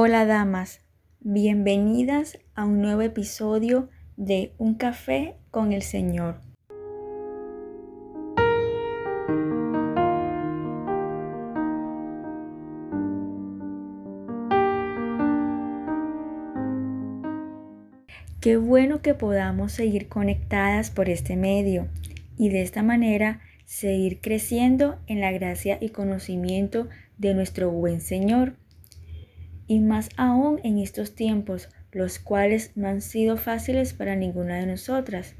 Hola damas, bienvenidas a un nuevo episodio de Un café con el Señor. Qué bueno que podamos seguir conectadas por este medio y de esta manera seguir creciendo en la gracia y conocimiento de nuestro buen Señor. Y más aún en estos tiempos, los cuales no han sido fáciles para ninguna de nosotras,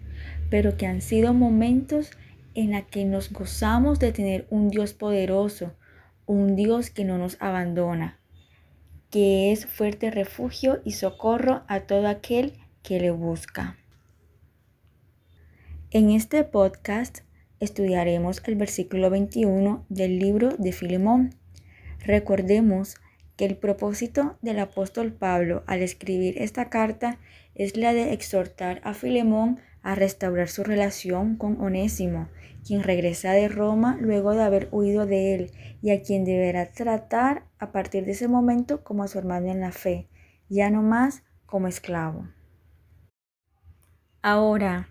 pero que han sido momentos en la que nos gozamos de tener un Dios poderoso, un Dios que no nos abandona, que es fuerte refugio y socorro a todo aquel que le busca. En este podcast estudiaremos el versículo 21 del libro de Filemón. Recordemos que el propósito del apóstol Pablo al escribir esta carta es la de exhortar a Filemón a restaurar su relación con Onésimo, quien regresa de Roma luego de haber huido de él y a quien deberá tratar a partir de ese momento como a su hermano en la fe, ya no más como esclavo. Ahora,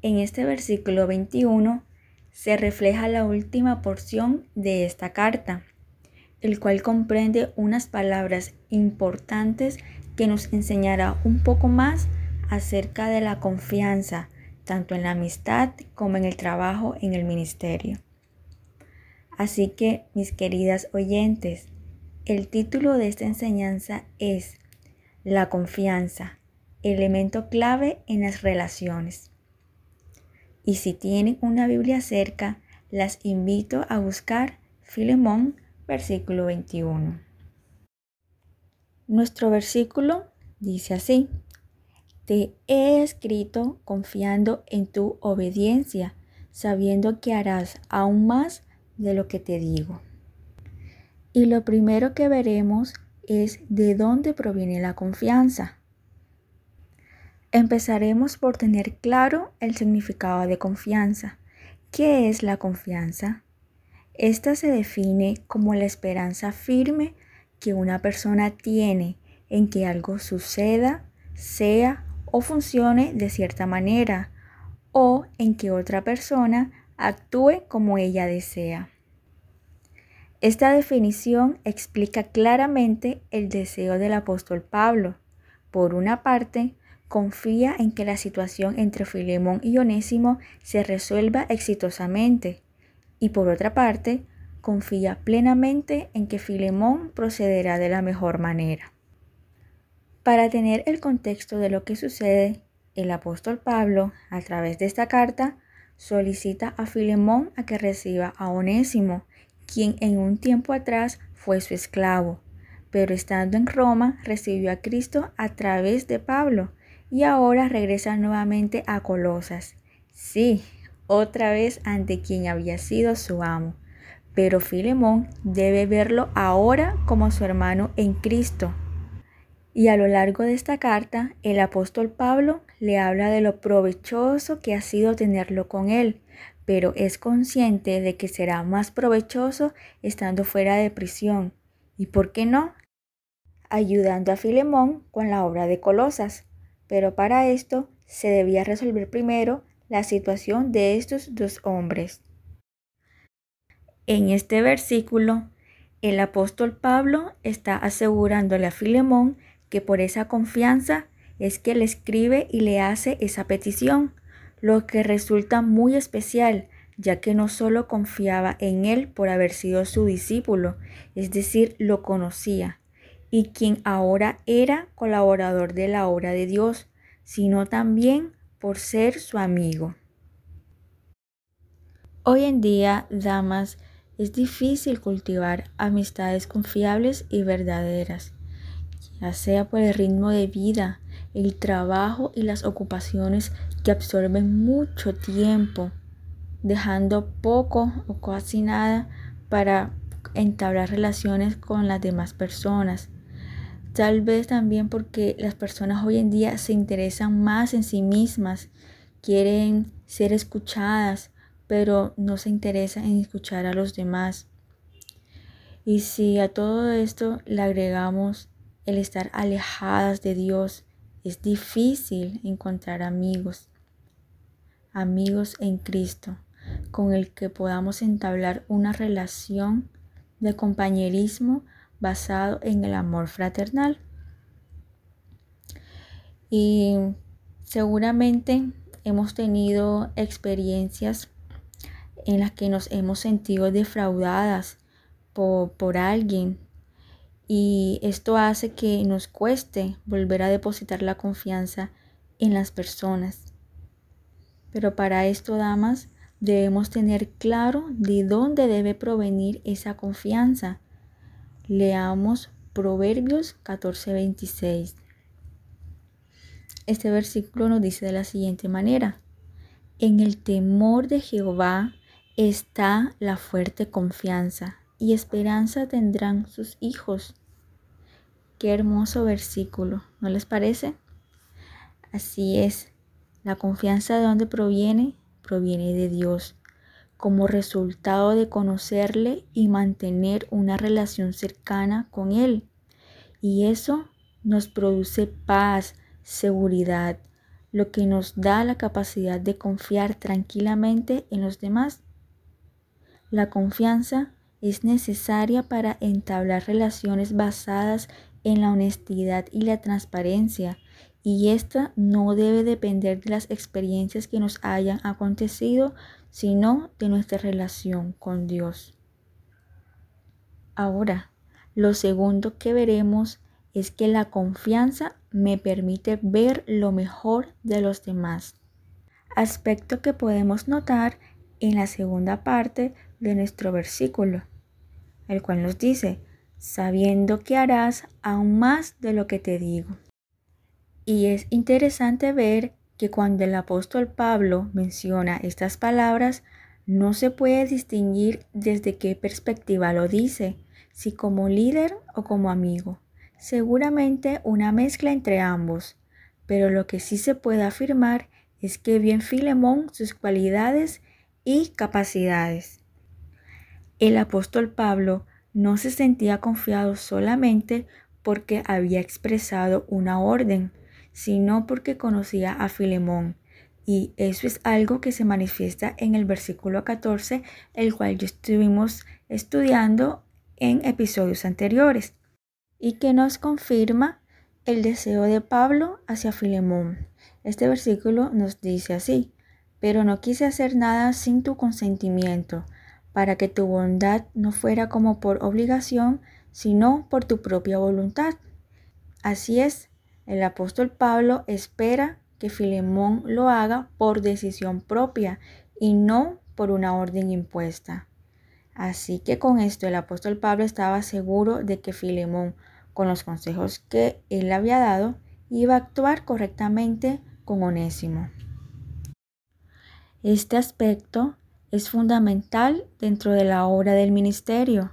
en este versículo 21, se refleja la última porción de esta carta, el cual comprende unas palabras importantes que nos enseñará un poco más acerca de la confianza, tanto en la amistad como en el trabajo en el ministerio. Así que, mis queridas oyentes, el título de esta enseñanza es La confianza, elemento clave en las relaciones. Y si tienen una Biblia cerca, las invito a buscar Filemón, versículo 21. Nuestro versículo dice así, Te he escrito confiando en tu obediencia, sabiendo que harás aún más de lo que te digo. Y lo primero que veremos es de dónde proviene la confianza. Empezaremos por tener claro el significado de confianza. ¿Qué es la confianza? Esta se define como la esperanza firme que una persona tiene en que algo suceda, sea o funcione de cierta manera, o en que otra persona actúe como ella desea. Esta definición explica claramente el deseo del apóstol Pablo. Por una parte, confía en que la situación entre Filemón y Onésimo se resuelva exitosamente y por otra parte, confía plenamente en que Filemón procederá de la mejor manera. Para tener el contexto de lo que sucede, el apóstol Pablo, a través de esta carta, solicita a Filemón a que reciba a Onésimo, quien en un tiempo atrás fue su esclavo, pero estando en Roma recibió a Cristo a través de Pablo, y ahora regresa nuevamente a Colosas. Sí, otra vez ante quien había sido su amo. Pero Filemón debe verlo ahora como su hermano en Cristo. Y a lo largo de esta carta, el apóstol Pablo le habla de lo provechoso que ha sido tenerlo con él, pero es consciente de que será más provechoso estando fuera de prisión. ¿Y por qué no? Ayudando a Filemón con la obra de Colosas pero para esto se debía resolver primero la situación de estos dos hombres. En este versículo, el apóstol Pablo está asegurándole a Filemón que por esa confianza es que le escribe y le hace esa petición, lo que resulta muy especial, ya que no solo confiaba en él por haber sido su discípulo, es decir, lo conocía, y quien ahora era colaborador de la obra de Dios, sino también por ser su amigo. Hoy en día, damas, es difícil cultivar amistades confiables y verdaderas, ya sea por el ritmo de vida, el trabajo y las ocupaciones que absorben mucho tiempo, dejando poco o casi nada para entablar relaciones con las demás personas. Tal vez también porque las personas hoy en día se interesan más en sí mismas, quieren ser escuchadas, pero no se interesan en escuchar a los demás. Y si a todo esto le agregamos el estar alejadas de Dios. Es difícil encontrar amigos, amigos en Cristo, con el que podamos entablar una relación de compañerismo basado en el amor fraternal. Y seguramente hemos tenido experiencias en las que nos hemos sentido defraudadas por, por alguien y esto hace que nos cueste volver a depositar la confianza en las personas. Pero para esto, damas, debemos tener claro de dónde debe provenir esa confianza. Leamos Proverbios 14:26. Este versículo nos dice de la siguiente manera, en el temor de Jehová está la fuerte confianza y esperanza tendrán sus hijos. Qué hermoso versículo, ¿no les parece? Así es, la confianza de dónde proviene, proviene de Dios, como resultado de conocerle y mantener una relación cercana con Él. Y eso nos produce paz, seguridad, lo que nos da la capacidad de confiar tranquilamente en los demás. La confianza es necesaria para entablar relaciones basadas en la honestidad y la transparencia, y esta no debe depender de las experiencias que nos hayan acontecido, sino de nuestra relación con Dios. Ahora, lo segundo que veremos es que la confianza me permite ver lo mejor de los demás. Aspecto que podemos notar en la segunda parte de nuestro versículo, el cual nos dice, sabiendo que harás aún más de lo que te digo. Y es interesante ver que cuando el apóstol Pablo menciona estas palabras, no se puede distinguir desde qué perspectiva lo dice, si como líder o como amigo. Seguramente una mezcla entre ambos, pero lo que sí se puede afirmar es que bien Filemón sus cualidades y capacidades. El apóstol Pablo no se sentía confiado solamente porque había expresado una orden, sino porque conocía a Filemón. Y eso es algo que se manifiesta en el versículo 14, el cual ya estuvimos estudiando en episodios anteriores, y que nos confirma el deseo de Pablo hacia Filemón. Este versículo nos dice así, pero no quise hacer nada sin tu consentimiento para que tu bondad no fuera como por obligación, sino por tu propia voluntad. Así es, el apóstol Pablo espera que Filemón lo haga por decisión propia y no por una orden impuesta. Así que con esto el apóstol Pablo estaba seguro de que Filemón, con los consejos que él había dado, iba a actuar correctamente con Onésimo. Este aspecto es fundamental dentro de la obra del ministerio.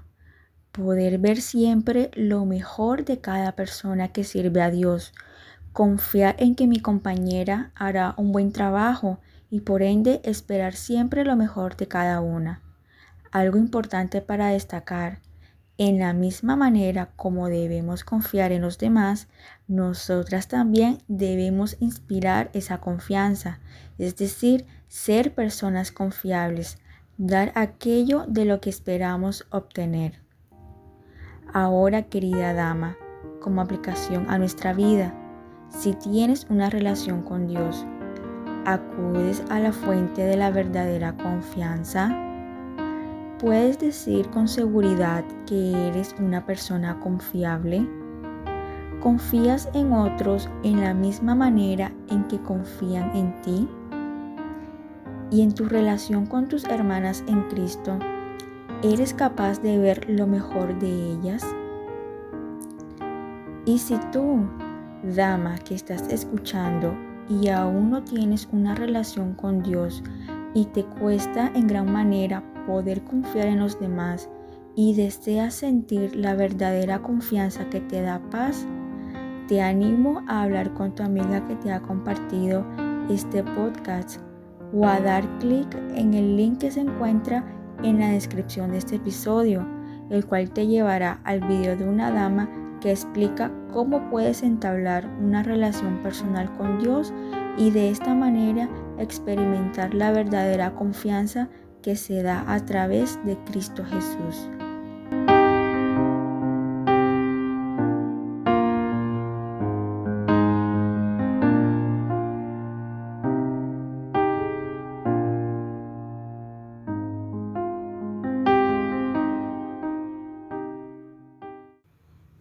Poder ver siempre lo mejor de cada persona que sirve a Dios. Confiar en que mi compañera hará un buen trabajo y por ende esperar siempre lo mejor de cada una. Algo importante para destacar. En la misma manera como debemos confiar en los demás, nosotras también debemos inspirar esa confianza, es decir, ser personas confiables, dar aquello de lo que esperamos obtener. Ahora, querida dama, como aplicación a nuestra vida, si tienes una relación con Dios, acudes a la fuente de la verdadera confianza. ¿Puedes decir con seguridad que eres una persona confiable? ¿Confías en otros en la misma manera en que confían en ti? y en tu relación con tus hermanas en Cristo, ¿eres capaz de ver lo mejor de ellas? Y si tú, dama que estás escuchando y aún no tienes una relación con Dios y te cuesta en gran manera poder confiar en los demás y deseas sentir la verdadera confianza que te da paz, te animo a hablar con tu amiga que te ha compartido este podcast o a dar clic en el link que se encuentra en la descripción de este episodio, el cual te llevará al video de una dama que explica cómo puedes entablar una relación personal con Dios y de esta manera experimentar la verdadera confianza que se da a través de Cristo Jesús.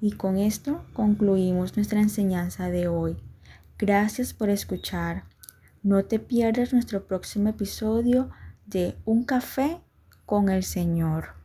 Y con esto concluimos nuestra enseñanza de hoy. Gracias por escuchar. No te pierdas nuestro próximo episodio de Un café con el Señor.